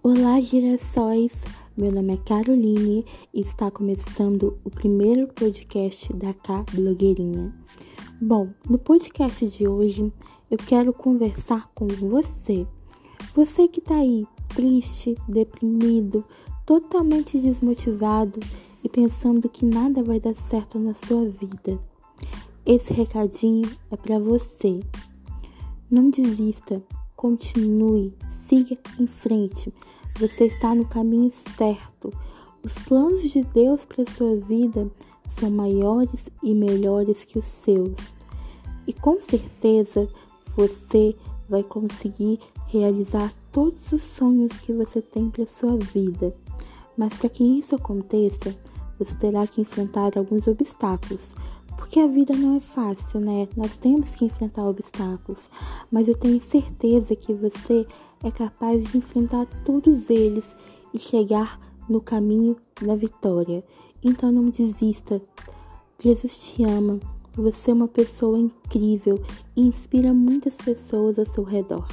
Olá, girassóis! Meu nome é Caroline e está começando o primeiro podcast da K Blogueirinha. Bom, no podcast de hoje eu quero conversar com você. Você que está aí triste, deprimido, totalmente desmotivado e pensando que nada vai dar certo na sua vida. Esse recadinho é para você. Não desista, continue, siga em frente. Você está no caminho certo. Os planos de Deus para sua vida são maiores e melhores que os seus. E com certeza você vai conseguir realizar todos os sonhos que você tem para sua vida. Mas para que isso aconteça, você terá que enfrentar alguns obstáculos, porque a vida não é fácil, né? Nós temos que enfrentar obstáculos, mas eu tenho certeza que você é capaz de enfrentar todos eles e chegar no caminho da vitória. Então não desista. Jesus te ama. Você é uma pessoa incrível e inspira muitas pessoas ao seu redor.